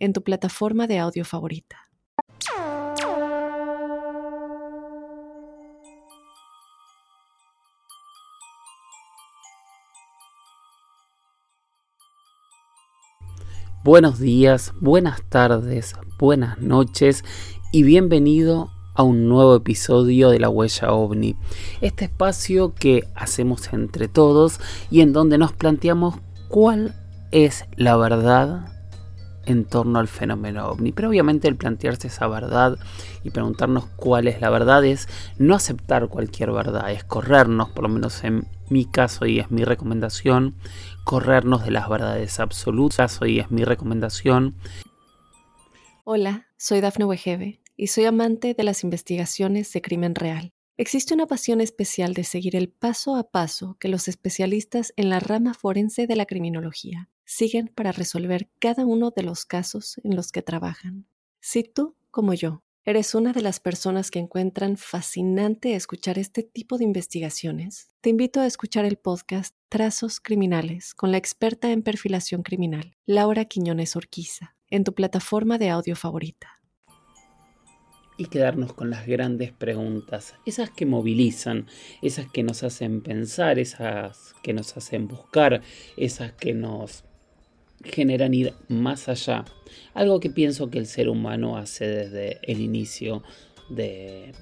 en tu plataforma de audio favorita. Buenos días, buenas tardes, buenas noches y bienvenido a un nuevo episodio de La Huella OVNI, este espacio que hacemos entre todos y en donde nos planteamos cuál es la verdad en torno al fenómeno ovni. Pero obviamente el plantearse esa verdad y preguntarnos cuál es la verdad es no aceptar cualquier verdad, es corrernos, por lo menos en mi caso y es mi recomendación, corrernos de las verdades absolutas y es mi recomendación. Hola, soy Dafne Wegebe y soy amante de las investigaciones de crimen real. Existe una pasión especial de seguir el paso a paso que los especialistas en la rama forense de la criminología siguen para resolver cada uno de los casos en los que trabajan. Si tú, como yo, eres una de las personas que encuentran fascinante escuchar este tipo de investigaciones, te invito a escuchar el podcast Trazos Criminales con la experta en perfilación criminal, Laura Quiñones Orquiza, en tu plataforma de audio favorita y quedarnos con las grandes preguntas, esas que movilizan, esas que nos hacen pensar, esas que nos hacen buscar, esas que nos generan ir más allá. Algo que pienso que el ser humano hace desde el inicio de,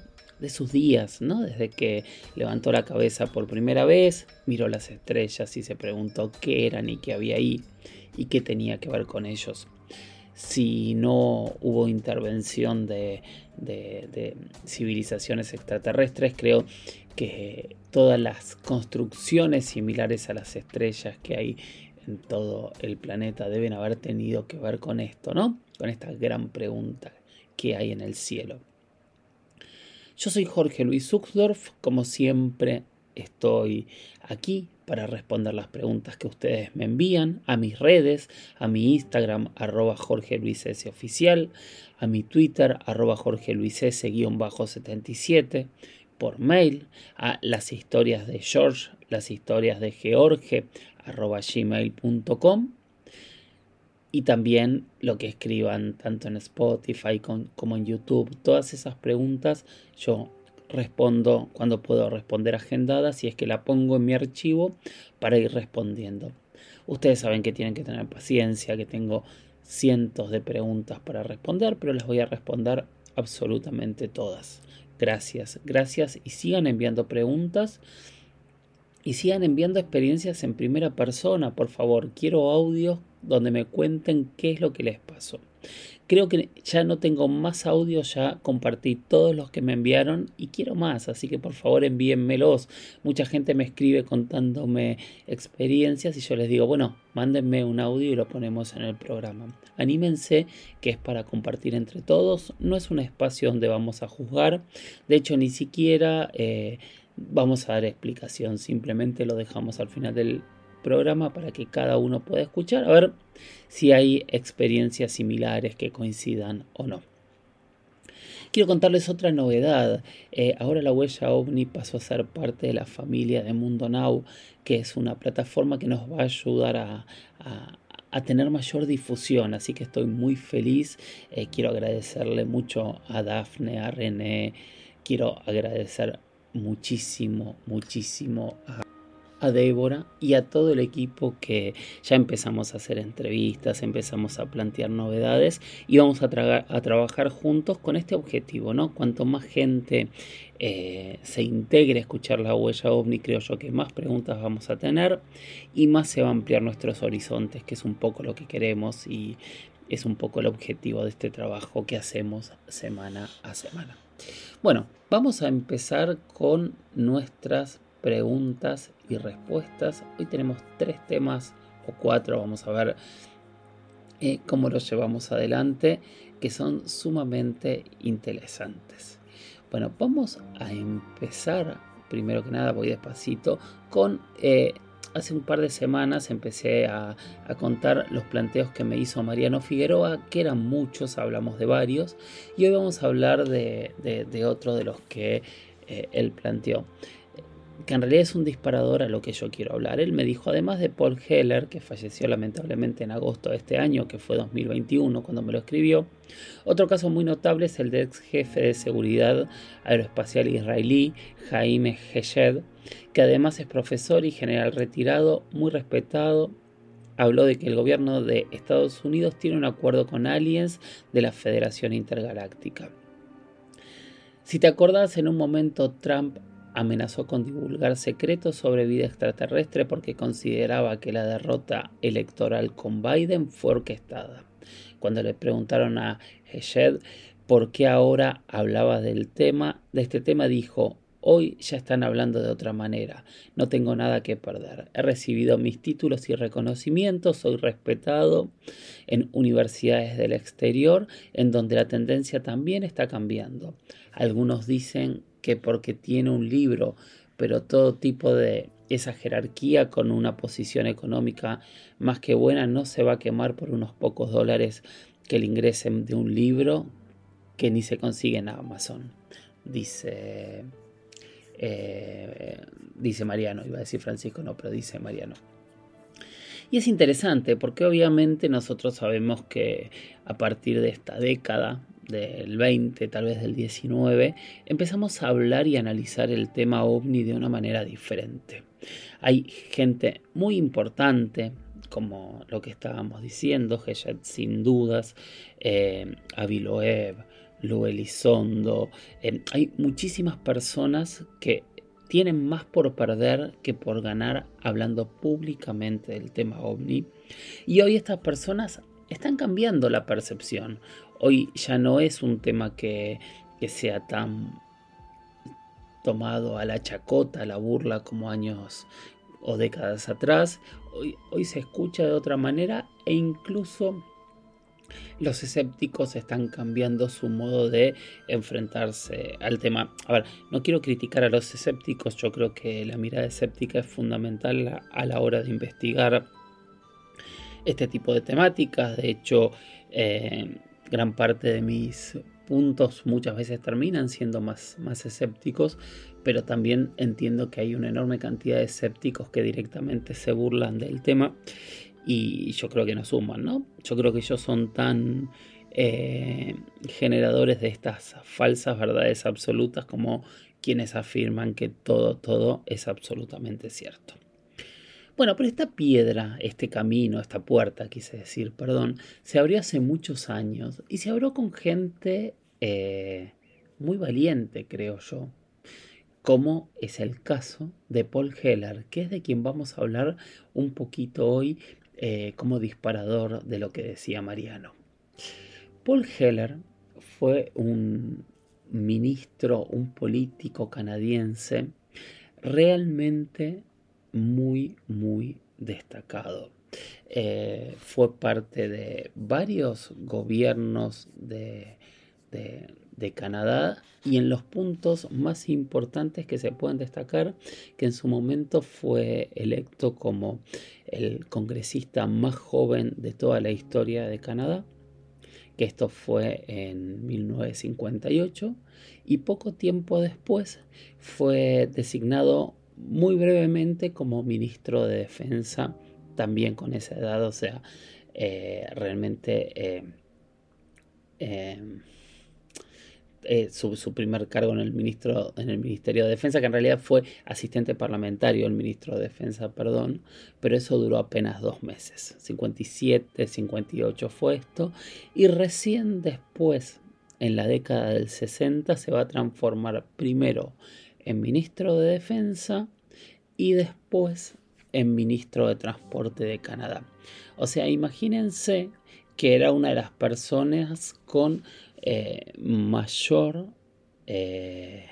sus días, ¿no? Desde que levantó la cabeza por primera vez, miró las estrellas y se preguntó qué eran y qué había ahí y qué tenía que ver con ellos. Si no hubo intervención de, de civilizaciones extraterrestres, creo que todas las construcciones similares a las estrellas que hay todo el planeta deben haber tenido que ver con esto, ¿no? Con esta gran pregunta que hay en el cielo. Yo soy Jorge Luis Zuxdorf, como siempre estoy aquí para responder las preguntas que ustedes me envían a mis redes, a mi Instagram arroba Jorge Luis S oficial, a mi Twitter arroba Jorge Luis S 77, por mail a las historias de George, las historias de George gmail.com y también lo que escriban tanto en Spotify como en YouTube. Todas esas preguntas yo respondo cuando puedo responder agendadas y es que la pongo en mi archivo para ir respondiendo. Ustedes saben que tienen que tener paciencia, que tengo cientos de preguntas para responder, pero les voy a responder absolutamente todas. Gracias, gracias y sigan enviando preguntas y sigan enviando experiencias en primera persona, por favor. Quiero audios donde me cuenten qué es lo que les pasó. Creo que ya no tengo más audios, ya compartí todos los que me enviaron y quiero más, así que por favor envíenmelos. Mucha gente me escribe contándome experiencias y yo les digo, bueno, mándenme un audio y lo ponemos en el programa. Anímense que es para compartir entre todos, no es un espacio donde vamos a juzgar, de hecho ni siquiera... Eh, vamos a dar explicación, simplemente lo dejamos al final del programa para que cada uno pueda escuchar, a ver si hay experiencias similares que coincidan o no. Quiero contarles otra novedad. Eh, ahora la huella ovni pasó a ser parte de la familia de Mundo Now, que es una plataforma que nos va a ayudar a, tener mayor difusión. Así que estoy muy feliz. Eh, quiero agradecerle mucho a Dafne, a René. Quiero agradecer muchísimo, muchísimo a, Débora y a todo el equipo que ya empezamos a hacer entrevistas, empezamos a plantear novedades y vamos a, trabajar juntos con este objetivo, ¿no? Cuanto más gente eh, se integre a escuchar la huella ovni, creo yo que más preguntas vamos a tener y más se va a ampliar nuestros horizontes, que es un poco lo que queremos y es un poco el objetivo de este trabajo que hacemos semana a semana. Bueno, vamos a empezar con nuestras preguntas y respuestas. Hoy tenemos tres temas o cuatro, vamos a ver eh, cómo lo llevamos adelante, que son sumamente interesantes. Bueno, vamos a empezar, primero que nada, voy despacito, con... Eh, hace un par de semanas empecé a, contar los planteos que me hizo Mariano Figueroa, que eran muchos, hablamos de varios, y hoy vamos a hablar de, otro de los que eh, él planteó que en realidad es un disparador a lo que yo quiero hablar. Él me dijo, además de Paul Heller, que falleció lamentablemente en agosto de este año, que fue 2021 cuando me lo escribió, otro caso muy notable es el del ex jefe de seguridad aeroespacial israelí, Jaime Heshed, que además es profesor y general retirado, muy respetado. Habló de que el gobierno de Estados Unidos tiene un acuerdo con aliens de la Federación Intergaláctica. Si te acordás, en un momento Trump amenazó con divulgar secretos sobre vida extraterrestre porque consideraba que la derrota electoral con Biden fue orquestada. Cuando le preguntaron a Heshed por qué ahora hablaba del tema, de este tema dijo, Hoy ya están hablando de otra manera. No tengo nada que perder. He recibido mis títulos y reconocimientos. Soy respetado en universidades del exterior, en donde la tendencia también está cambiando. Algunos dicen que porque tiene un libro, pero todo tipo de esa jerarquía con una posición económica más que buena no se va a quemar por unos pocos dólares que le ingresen de un libro que ni se consigue en Amazon. Dice, eh, dice Mariano, iba a decir Francisco, no, pero dice Mariano. Y es interesante porque obviamente nosotros sabemos que a partir de esta década del 20, tal vez del 19, empezamos a hablar y analizar el tema ovni de una manera diferente. Hay gente muy importante, como lo que estábamos diciendo, Heshet sin dudas, eh, Aviloev, Luelizondo, eh, hay muchísimas personas que tienen más por perder que por ganar hablando públicamente del tema ovni. Y hoy estas personas están cambiando la percepción. Hoy ya no es un tema que, sea tan tomado a la chacota, a la burla como años o décadas atrás. Hoy, hoy se escucha de otra manera e incluso los escépticos están cambiando su modo de enfrentarse al tema. A ver, no quiero criticar a los escépticos, yo creo que la mirada escéptica es fundamental a la hora de investigar este tipo de temáticas. De hecho, eh, gran parte de mis puntos muchas veces terminan siendo más, más escépticos, pero también entiendo que hay una enorme cantidad de escépticos que directamente se burlan del tema y yo creo que no suman, ¿no? Yo creo que ellos son tan eh, generadores de estas falsas verdades absolutas como quienes afirman que todo, todo es absolutamente cierto. Bueno, pero esta piedra, este camino, esta puerta, quise decir, perdón, se abrió hace muchos años y se abrió con gente eh, muy valiente, creo yo, como es el caso de Paul Heller, que es de quien vamos a hablar un poquito hoy eh, como disparador de lo que decía Mariano. Paul Heller fue un ministro, un político canadiense realmente muy, muy destacado. Eh, fue parte de varios gobiernos de, de, Canadá y en los puntos más importantes que se pueden destacar, que en su momento fue electo como el congresista más joven de toda la historia de Canadá, que esto fue en 1958, y poco tiempo después fue designado muy brevemente como ministro de Defensa, también con esa edad, o sea, eh, realmente eh, eh, su, primer cargo en el, ministro, en el Ministerio de Defensa, que en realidad fue asistente parlamentario del ministro de Defensa, perdón, pero eso duró apenas dos meses, 57, 58 fue esto, y recién después, en la década del 60, se va a transformar primero en ministro de Defensa y después en ministro de Transporte de Canadá. O sea, imagínense que era una de las personas con eh, mayor eh,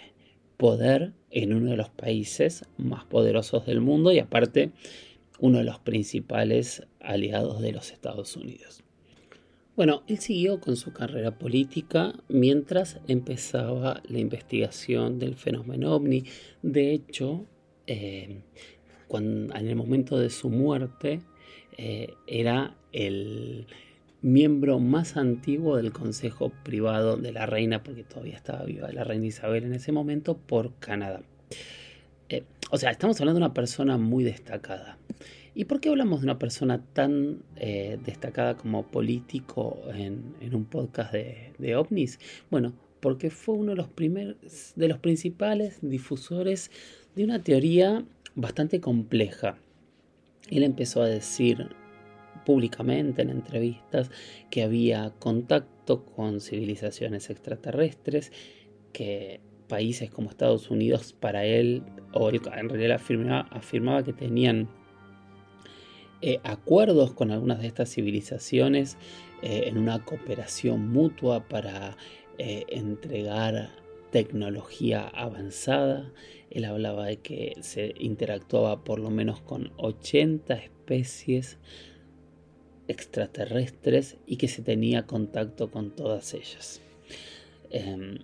poder en uno de los países más poderosos del mundo y aparte uno de los principales aliados de los Estados Unidos. Bueno, él siguió con su carrera política mientras empezaba la investigación del fenómeno ovni. De hecho, eh, en el momento de su muerte, eh, era el miembro más antiguo del Consejo Privado de la Reina, porque todavía estaba viva la Reina Isabel en ese momento, por Canadá. Eh, o sea, estamos hablando de una persona muy destacada. ¿Y por qué hablamos de una persona tan eh, destacada como político en, un podcast de, ovnis? Bueno, porque fue uno de los, primeros, de los principales difusores de una teoría bastante compleja. Él empezó a decir públicamente en entrevistas que había contacto con civilizaciones extraterrestres, que países como Estados Unidos para él, o él en realidad afirmaba que tenían eh, acuerdos con algunas de estas civilizaciones eh, en una cooperación mutua para eh, entregar tecnología avanzada. Él hablaba de que se interactuaba por lo menos con 80 especies extraterrestres y que se tenía contacto con todas ellas. Em,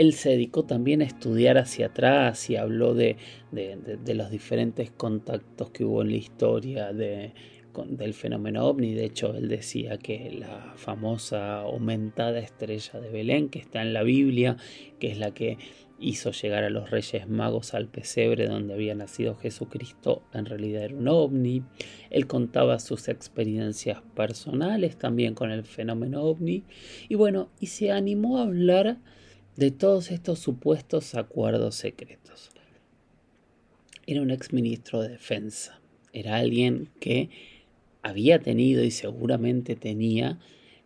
él se dedicó también a estudiar hacia atrás y habló de, los diferentes contactos que hubo en la historia del fenómeno ovni. De hecho, él decía que la famosa aumentada estrella de Belén, que está en la Biblia, que es la que hizo llegar a los reyes magos al pesebre donde había nacido Jesucristo, en realidad era un ovni. Él contaba sus experiencias personales también con el fenómeno ovni. Y bueno, y se animó a hablar de todos estos supuestos acuerdos secretos. Era un exministro de defensa, era alguien que había tenido y seguramente tenía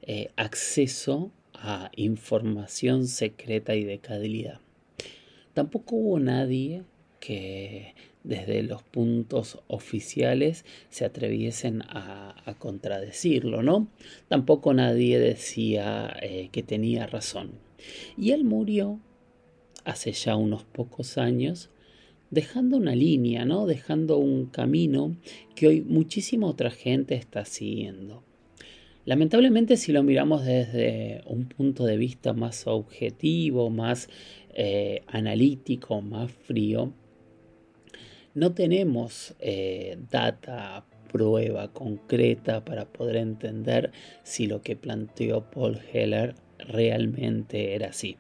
eh, acceso a información secreta y de calidad. Tampoco hubo nadie que desde los puntos oficiales se atreviesen a, contradecirlo, ¿no? Tampoco nadie decía eh, que tenía razón. Y él murió hace ya unos pocos años, dejando una línea, ¿no? Dejando un camino que hoy muchísima otra gente está siguiendo. Lamentablemente si lo miramos desde un punto de vista más objetivo, más eh, analítico, más frío, no tenemos eh, data, prueba concreta para poder entender si lo que planteó Paul Heller realmente era así.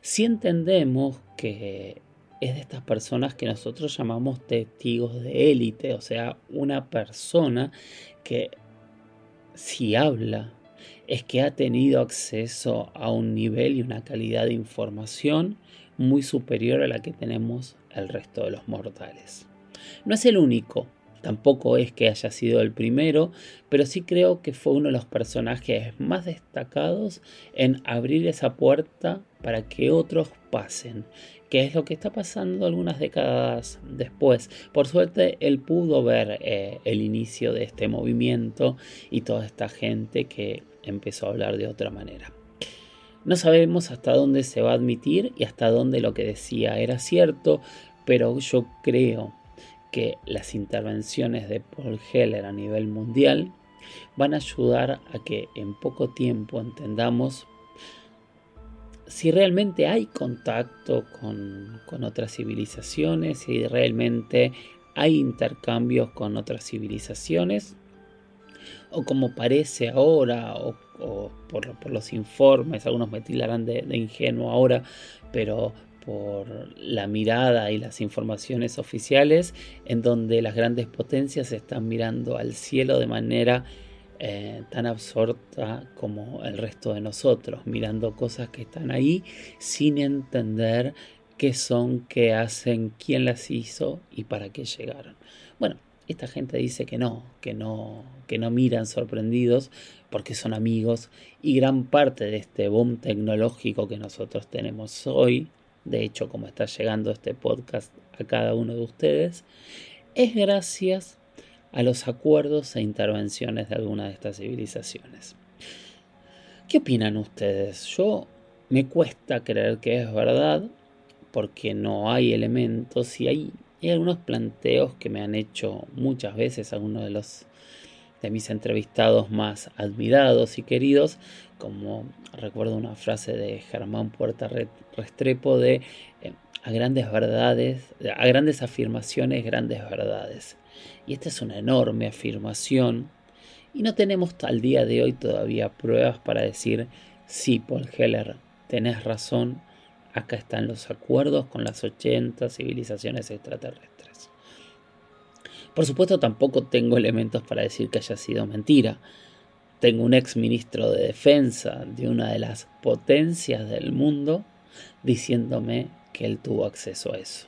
Si entendemos que es de estas personas que nosotros llamamos testigos de élite, o sea, una persona que si habla es que ha tenido acceso a un nivel y una calidad de información muy superior a la que tenemos el resto de los mortales. No es el único, Tampoco es que haya sido el primero, pero sí creo que fue uno de los personajes más destacados en abrir esa puerta para que otros pasen, que es lo que está pasando algunas décadas después. Por suerte, él pudo ver eh, el inicio de este movimiento y toda esta gente que empezó a hablar de otra manera. No sabemos hasta dónde se va a admitir y hasta dónde lo que decía era cierto, pero yo creo que las intervenciones de Paul Heller a nivel mundial van a ayudar a que en poco tiempo entendamos si realmente hay contacto con, otras civilizaciones, si realmente hay intercambios con otras civilizaciones, o como parece ahora, o, por, los informes, algunos me tildarán de ingenuo ahora, pero por la mirada y las informaciones oficiales en donde las grandes potencias están mirando al cielo de manera eh, tan absorta como el resto de nosotros, mirando cosas que están ahí sin entender qué son, qué hacen, quién las hizo y para qué llegaron. Bueno, esta gente dice que no, que no, que no miran sorprendidos porque son amigos y gran parte de este boom tecnológico que nosotros tenemos hoy de hecho como está llegando este podcast a cada uno de ustedes, es gracias a los acuerdos e intervenciones de alguna de estas civilizaciones. ¿Qué opinan ustedes? Yo me cuesta creer que es verdad porque no hay elementos y hay, algunos planteos que me han hecho muchas veces algunos de los de mis entrevistados más admirados y queridos, como recuerdo una frase de Germán Puerta Restrepo de eh, a grandes verdades, a grandes afirmaciones, grandes verdades. Y esta es una enorme afirmación y no tenemos al día de hoy todavía pruebas para decir, sí, Paul Heller, tenés razón, acá están los acuerdos con las 80 civilizaciones extraterrestres. Por supuesto tampoco tengo elementos para decir que haya sido mentira. Tengo un ex ministro de defensa de una de las potencias del mundo diciéndome que él tuvo acceso a eso.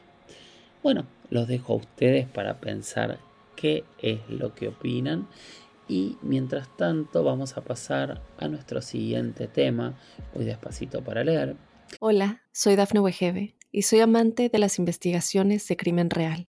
Bueno, los dejo a ustedes para pensar qué es lo que opinan y mientras tanto vamos a pasar a nuestro siguiente tema. Voy despacito para leer. Hola, soy Dafne Wegebe y soy amante de las investigaciones de crimen real.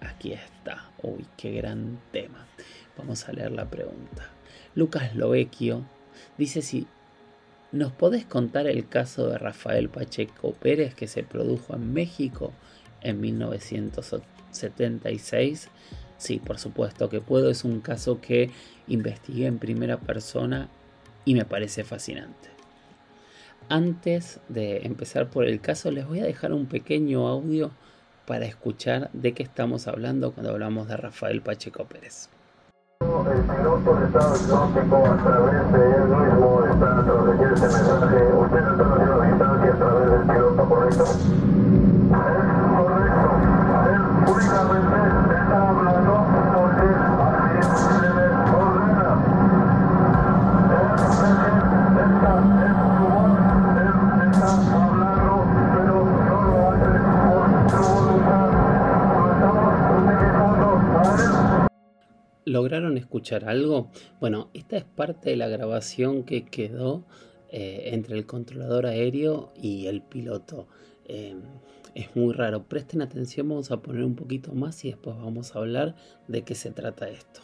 aquí está. Uy, qué gran tema. Vamos a leer la pregunta. Lucas Lovecchio dice si ¿Nos podés contar el caso de Rafael Pacheco Pérez que se produjo en México en 1976? Sí, por supuesto que puedo. Es un caso que investigué en primera persona y me parece fascinante. Antes de empezar por el caso, les voy a dejar un pequeño audio para escuchar de qué estamos hablando cuando hablamos de Rafael Pacheco Pérez. ¿Lograron escuchar algo? Bueno, esta es parte de la grabación que quedó eh, entre el controlador aéreo y el piloto. Eh, es muy raro. Presten atención, vamos a poner un poquito más y después vamos a hablar de qué se trata esto.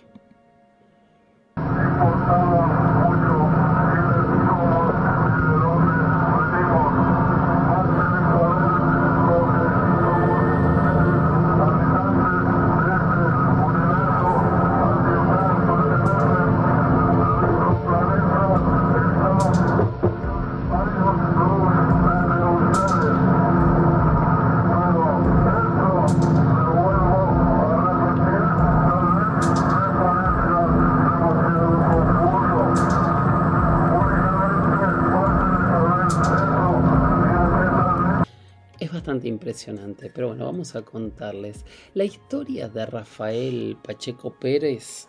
Pero bueno, vamos a contarles. La historia de Rafael Pacheco Pérez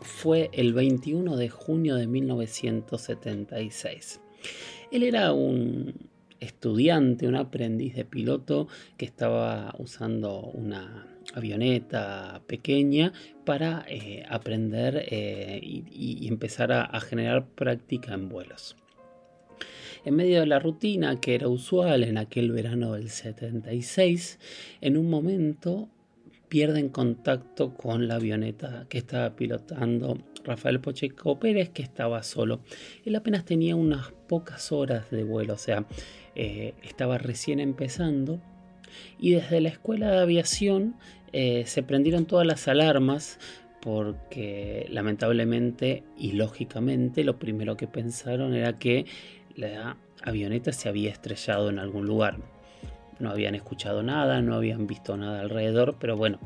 fue el 21 de junio de 1976. Él era un estudiante, un aprendiz de piloto que estaba usando una avioneta pequeña para eh, aprender eh, y, empezar a generar práctica en vuelos. En medio de la rutina que era usual en aquel verano del 76, en un momento pierden contacto con la avioneta que estaba pilotando Rafael Pocheco Pérez, que estaba solo. Él apenas tenía unas pocas horas de vuelo, o sea, eh, estaba recién empezando. Y desde la escuela de aviación eh, se prendieron todas las alarmas porque lamentablemente y lógicamente lo primero que pensaron era que la avioneta se había estrellado en algún lugar. No habían escuchado nada, no habían visto nada alrededor, pero bueno,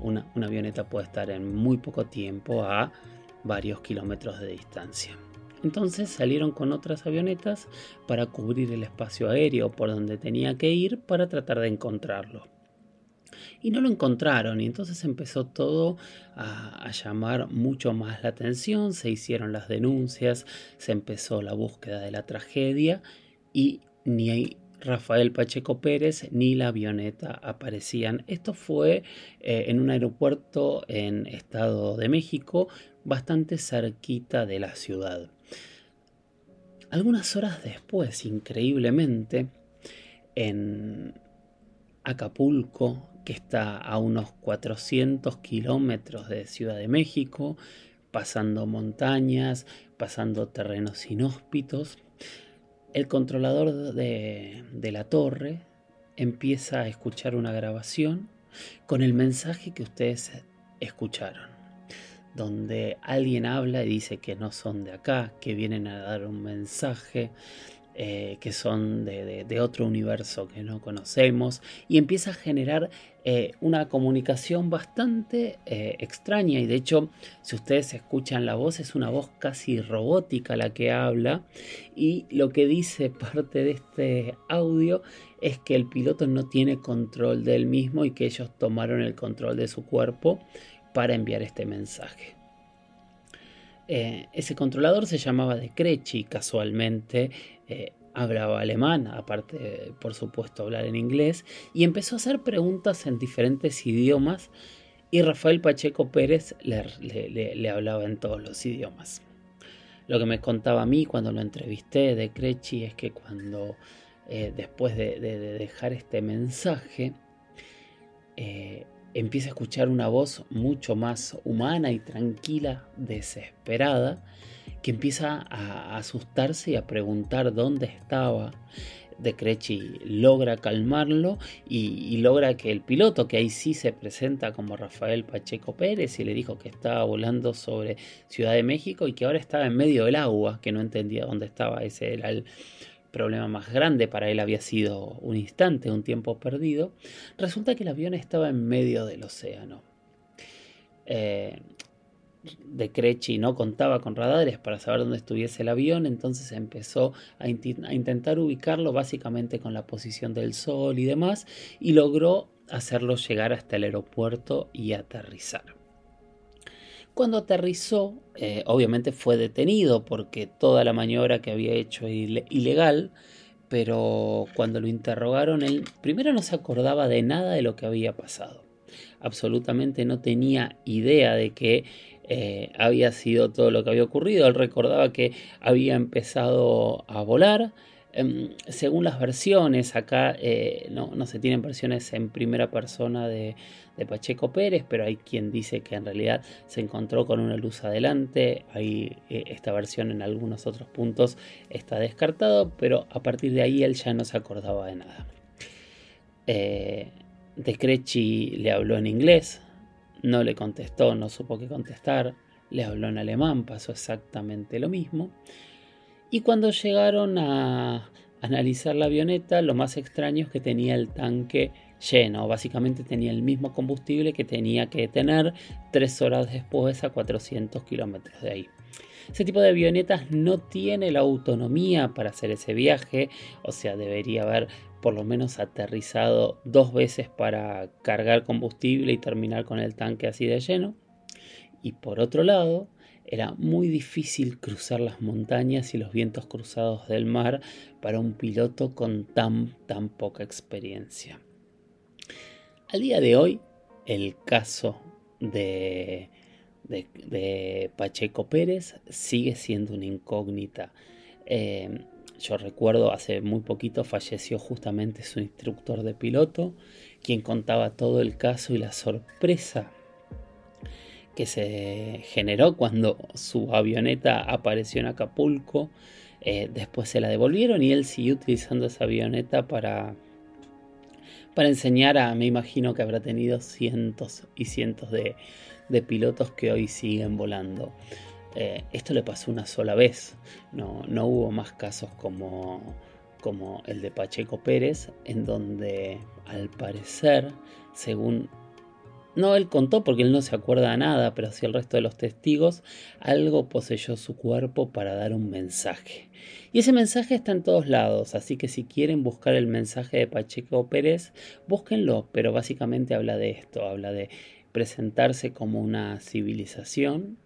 una, avioneta puede estar en muy poco tiempo a varios kilómetros de distancia. Entonces salieron con otras avionetas para cubrir el espacio aéreo por donde tenía que ir para tratar de encontrarlo y no lo encontraron y entonces empezó todo a, llamar mucho más la atención, se hicieron las denuncias, se empezó la búsqueda de la tragedia y ni Rafael Pacheco Pérez ni la avioneta aparecían. Esto fue eh, en un aeropuerto en Estado de México bastante cerquita de la ciudad. Algunas horas después, increíblemente, en Acapulco, que está a unos 400 kilómetros de Ciudad de México, pasando montañas, pasando terrenos inhóspitos, el controlador de, de la torre empieza a escuchar una grabación con el mensaje que ustedes escucharon, donde alguien habla y dice que no son de acá, que vienen a dar un mensaje, eh, que son de, otro universo que no conocemos y empieza a generar eh, una comunicación bastante eh, extraña y de hecho si ustedes escuchan la voz es una voz casi robótica la que habla y lo que dice parte de este audio es que el piloto no tiene control del mismo y que ellos tomaron el control de su cuerpo para enviar este mensaje. ese controlador se llamaba De Crechi, casualmente eh, hablaba alemán, aparte, por supuesto, hablar en inglés, y empezó a hacer preguntas en diferentes idiomas, y Rafael Pacheco Pérez le, hablaba en todos los idiomas. Lo que me contaba a mí cuando lo entrevisté de Crechi es que cuando, eh, después de, dejar este mensaje, eh, empieza a escuchar una voz mucho más humana y tranquila, desesperada, que empieza a asustarse y a preguntar dónde estaba. De Crechi logra calmarlo y, logra que el piloto, que ahí sí se presenta como Rafael Pacheco Pérez y le dijo que estaba volando sobre Ciudad de México y que ahora estaba en medio del agua, que no entendía dónde estaba, ese era el problema más grande para él había sido un instante, un tiempo perdido, resulta que el avión estaba en medio del océano. Eh, de Crechi no contaba con radares para saber dónde estuviese el avión, entonces empezó a, intentar ubicarlo básicamente con la posición del sol y demás, y logró hacerlo llegar hasta el aeropuerto y aterrizar. Cuando aterrizó, eh, obviamente fue detenido porque toda la maniobra que había hecho era ilegal, pero cuando lo interrogaron, él primero no se acordaba de nada de lo que había pasado. Absolutamente no tenía idea de que eh, había sido todo lo que había ocurrido. Él recordaba que había empezado a volar. Em, según las versiones, acá eh, no, se tienen versiones en primera persona de, Pacheco Pérez, pero hay quien dice que en realidad se encontró con una luz adelante. Ahí eh, esta versión en algunos otros puntos está descartado, pero a partir de ahí él ya no se acordaba de nada. de Crechi le habló en inglés, no le contestó, no supo qué contestar, le habló en alemán, pasó exactamente lo mismo. Y cuando llegaron a analizar la avioneta, lo más extraño es que tenía el tanque lleno, básicamente tenía el mismo combustible que tenía que tener tres horas después a 400 kilómetros de ahí. Ese tipo de avionetas no tiene la autonomía para hacer ese viaje, o sea, debería haber por lo menos aterrizado dos veces para cargar combustible y terminar con el tanque así de lleno. Y por otro lado, era muy difícil cruzar las montañas y los vientos cruzados del mar para un piloto con tan, tan poca experiencia. Al día de hoy, el caso de, de, Pacheco Pérez sigue siendo una incógnita. Eh, yo recuerdo hace muy poquito falleció justamente su instructor de piloto, quien contaba todo el caso y la sorpresa que se generó cuando su avioneta apareció en Acapulco. Eh, después se la devolvieron y él siguió utilizando esa avioneta para, para enseñar a, me imagino que habrá tenido cientos y cientos de, pilotos que hoy siguen volando. Eh, esto le pasó una sola vez, no, no hubo más casos como, como el de Pacheco Pérez, en donde al parecer, según no él contó porque él no se acuerda de nada, pero sí el resto de los testigos, algo poseyó su cuerpo para dar un mensaje. Y ese mensaje está en todos lados, así que si quieren buscar el mensaje de Pacheco Pérez, búsquenlo, pero básicamente habla de esto, habla de presentarse como una civilización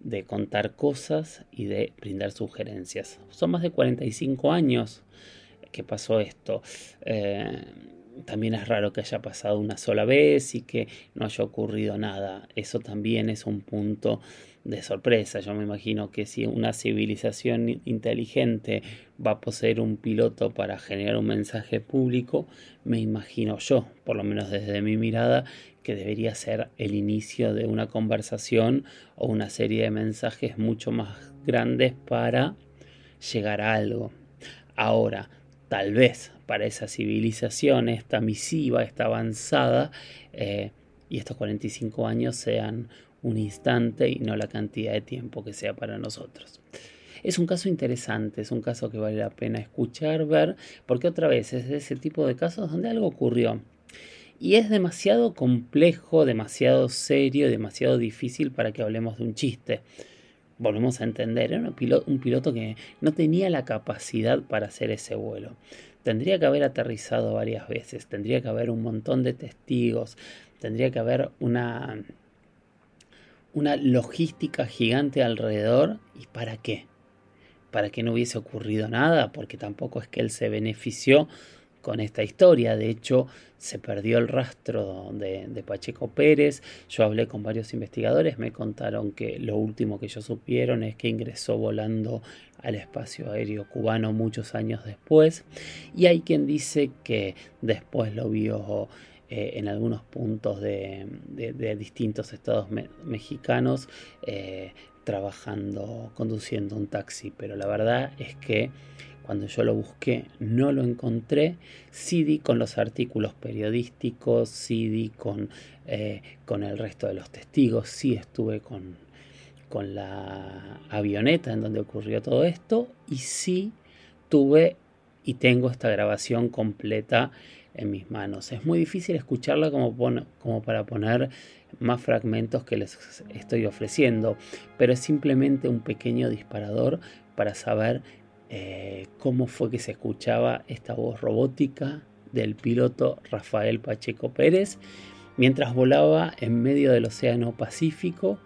de contar cosas y de brindar sugerencias. Son más de 45 años que pasó esto. Eh, también es raro que haya pasado una sola vez y que no haya ocurrido nada. Eso también es un punto de sorpresa. Yo me imagino que si una civilización inteligente va a poseer un piloto para generar un mensaje público, me imagino yo, por lo menos desde mi mirada, que debería ser el inicio de una conversación o una serie de mensajes mucho más grandes para llegar a algo. Ahora, tal vez para esa civilización, esta misiva, esta avanzada, eh, y estos 45 años sean un instante y no la cantidad de tiempo que sea para nosotros. Es un caso interesante, es un caso que vale la pena escuchar, ver, porque otra vez es de ese tipo de casos donde algo ocurrió. Y es demasiado complejo, demasiado serio, demasiado difícil para que hablemos de un chiste. Volvemos a entender, era un piloto, un piloto que no tenía la capacidad para hacer ese vuelo. Tendría que haber aterrizado varias veces, tendría que haber un montón de testigos, tendría que haber una una logística gigante alrededor. ¿Y para qué? Para que no hubiese ocurrido nada, porque tampoco es que él se benefició con esta historia. De hecho, se perdió el rastro de, Pacheco Pérez. Yo hablé con varios investigadores, me contaron que lo último que ellos supieron es que ingresó volando al espacio aéreo cubano muchos años después. Y hay quien dice que después lo vio eh, en algunos puntos de, distintos estados mexicanos eh, trabajando, conduciendo un taxi, pero la verdad es que cuando yo lo busqué no lo encontré. Sí di con los artículos periodísticos, sí di con, eh, con el resto de los testigos, sí estuve con, con la avioneta en donde ocurrió todo esto y sí tuve y tengo esta grabación completa en mis manos. Es muy difícil escucharla como, como para poner más fragmentos que les estoy ofreciendo, pero es simplemente un pequeño disparador para saber eh, cómo fue que se escuchaba esta voz robótica del piloto Rafael Pacheco Pérez mientras volaba en medio del Océano Pacífico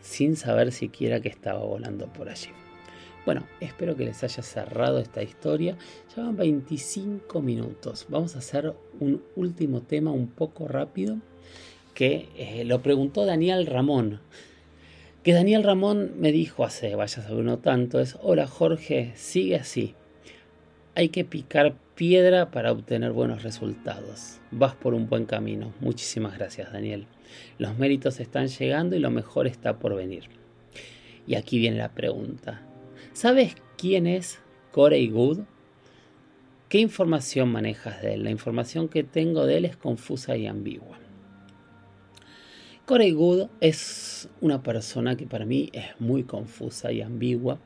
sin saber siquiera que estaba volando por allí. Bueno, espero que les haya cerrado esta historia. Ya van 25 minutos. Vamos a hacer un último tema un poco rápido que eh, lo preguntó Daniel Ramón. Que Daniel Ramón me dijo hace, vaya a no tanto, es, hola Jorge, sigue así. Hay que picar piedra para obtener buenos resultados. Vas por un buen camino. Muchísimas gracias, Daniel. Los méritos están llegando y lo mejor está por venir. Y aquí viene la pregunta. ¿Sabes quién es Corey Good? ¿Qué información manejas de él? La información que tengo de él es confusa y ambigua. Corey Good es una persona que para mí es muy confusa y ambigua.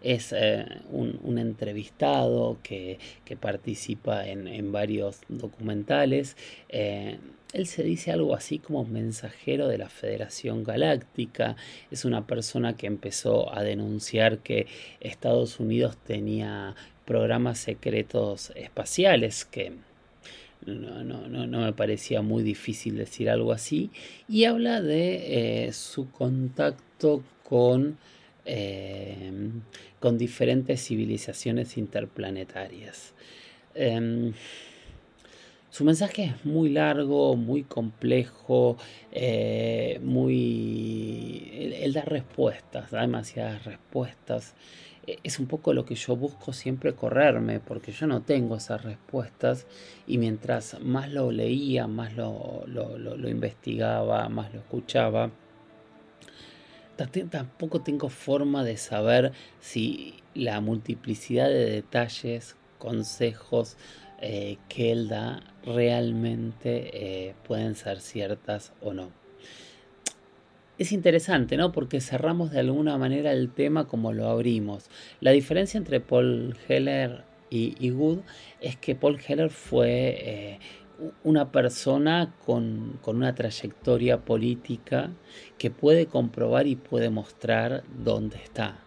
Es eh, un, entrevistado que, participa en, varios documentales. Eh, él se dice algo así como mensajero de la Federación Galáctica. Es una persona que empezó a denunciar que Estados Unidos tenía programas secretos espaciales que no, no, no, me parecía muy difícil decir algo así. Y habla de eh, su contacto con, eh, con diferentes civilizaciones interplanetarias. Em, su mensaje es muy largo, muy complejo, eh, muy... Él, da respuestas, da demasiadas respuestas. E, es un poco lo que yo busco siempre correrme, porque yo no tengo esas respuestas y mientras más lo leía, más lo, lo investigaba, más lo escuchaba, tampoco tengo forma de saber si la multiplicidad de detalles, consejos, eh, que él da realmente eh, pueden ser ciertas o no. Es interesante, ¿no? Porque cerramos de alguna manera el tema como lo abrimos. La diferencia entre Paul Heller y, Good es que Paul Heller fue eh, una persona con, con, una trayectoria política que puede comprobar y puede mostrar dónde está.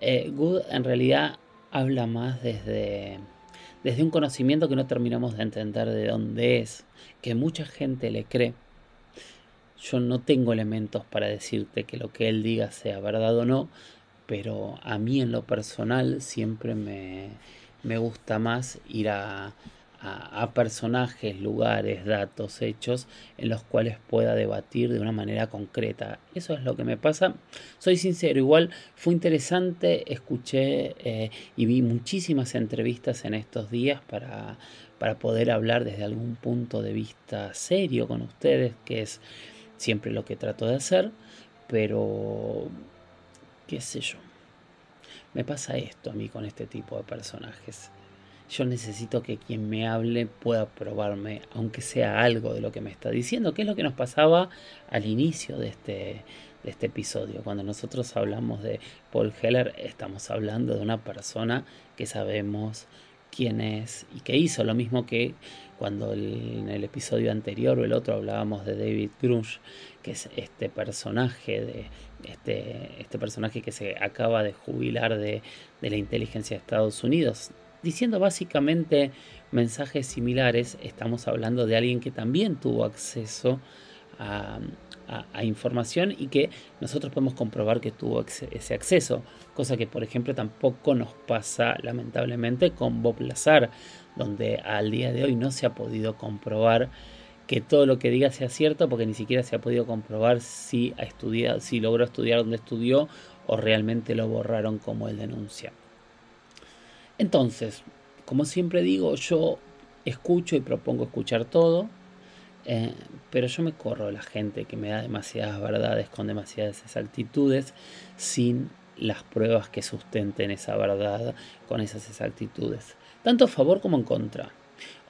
Good en realidad habla más desde desde un conocimiento que no terminamos de entender de dónde es, que mucha gente le cree. Yo no tengo elementos para decirte que lo que él diga sea verdad o no, pero a mí en lo personal siempre me, me gusta más ir a, a, personajes, lugares, datos, hechos en los cuales pueda debatir de una manera concreta. Eso es lo que me pasa. Soy sincero, igual fue interesante, escuché eh, y vi muchísimas entrevistas en estos días para, para poder hablar desde algún punto de vista serio con ustedes, que es siempre lo que trato de hacer, pero qué sé yo. Me pasa esto a mí con este tipo de personajes yo necesito que quien me hable pueda probarme, aunque sea algo de lo que me está diciendo, que es lo que nos pasaba al inicio de este, de este episodio. Cuando nosotros hablamos de Paul Heller, estamos hablando de una persona que sabemos quién es y que hizo. Lo mismo que cuando en el episodio anterior o el otro hablábamos de David Grunge, que es este personaje de este, este personaje que se acaba de jubilar de, de la inteligencia de Estados Unidos. Diciendo básicamente mensajes similares, estamos hablando de alguien que también tuvo acceso a, información y que nosotros podemos comprobar que tuvo ese acceso, cosa que por ejemplo tampoco nos pasa lamentablemente con Bob Lazar, donde al día de hoy no se ha podido comprobar que todo lo que diga sea cierto porque ni siquiera se ha podido comprobar si ha estudiado, si logró estudiar donde estudió o realmente lo borraron como él denuncia. Entonces, como siempre digo, yo escucho y propongo escuchar todo, eh, pero yo me corro la gente que me da demasiadas verdades con demasiadas exactitudes sin las pruebas que sustenten esa verdad con esas exactitudes, tanto a favor como en contra.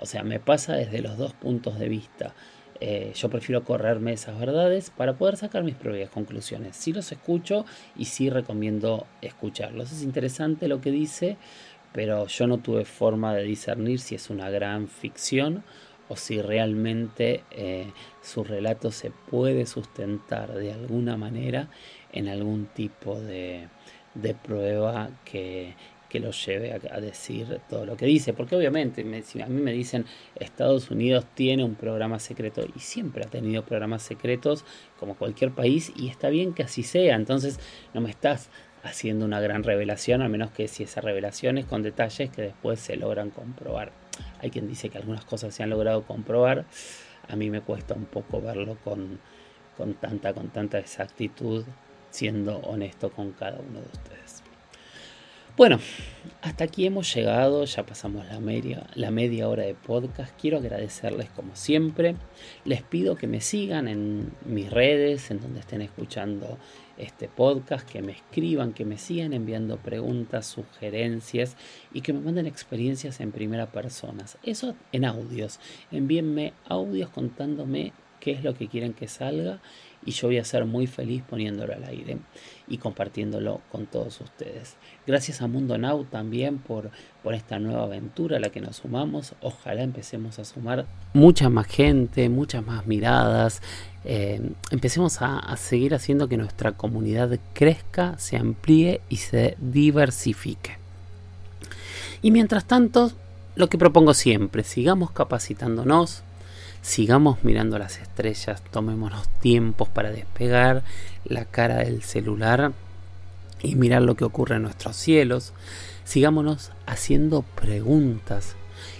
O sea, me pasa desde los dos puntos de vista. Eh, yo prefiero correrme esas verdades para poder sacar mis propias conclusiones. Sí los escucho y sí recomiendo escucharlos. Es interesante lo que dice, pero yo no tuve forma de discernir si es una gran ficción o si realmente eh, su relato se puede sustentar de alguna manera en algún tipo de, prueba que, lo lleve a, decir todo lo que dice. Porque obviamente a mí me dicen Estados Unidos tiene un programa secreto y siempre ha tenido programas secretos como cualquier país y está bien que así sea. Entonces no me estás haciendo una gran revelación, al menos que si esa revelación es con detalles que después se logran comprobar. Hay quien dice que algunas cosas se han logrado comprobar, a mí me cuesta un poco verlo con, con, tanta, con tanta exactitud, siendo honesto con cada uno de ustedes. Bueno, hasta aquí hemos llegado, ya pasamos la media, la media hora de podcast. Quiero agradecerles como siempre. Les pido que me sigan en mis redes, en donde estén escuchando este podcast, que me escriban, que me sigan enviando preguntas, sugerencias y que me manden experiencias en primera persona. Eso en audios. Envíenme audios contándome qué es lo que quieren que salga y yo voy a ser muy feliz poniéndolo al aire y compartiéndolo con todos ustedes. Gracias a Mundo Now también por, por esta nueva aventura a la que nos sumamos. Ojalá empecemos a sumar mucha más gente, muchas más miradas. Eh, empecemos a, a seguir haciendo que nuestra comunidad crezca, se amplíe y se diversifique. Y mientras tanto, lo que propongo siempre, sigamos capacitándonos, sigamos mirando las estrellas, tomémonos tiempos para despegar la cara del celular y mirar lo que ocurre en nuestros cielos, sigámonos haciendo preguntas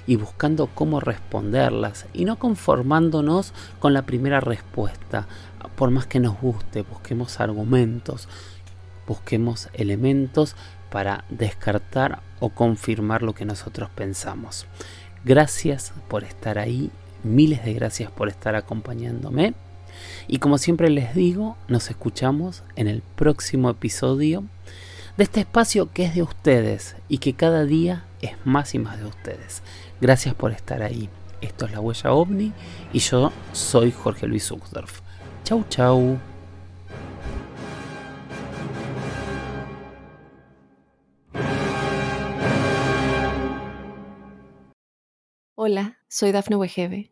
y buscando cómo responderlas y no conformándonos con la primera respuesta, por más que nos guste, busquemos argumentos, busquemos elementos para descartar o confirmar lo que nosotros pensamos. Gracias por estar ahí Miles de gracias por estar acompañándome. Y como siempre les digo, nos escuchamos en el próximo episodio de este espacio que es de ustedes y que cada día es más y más de ustedes. Gracias por estar ahí. Esto es La Huella OVNI y yo soy Jorge Luis Uxdorf. Chau, chau. Hola, soy Dafne Wegebe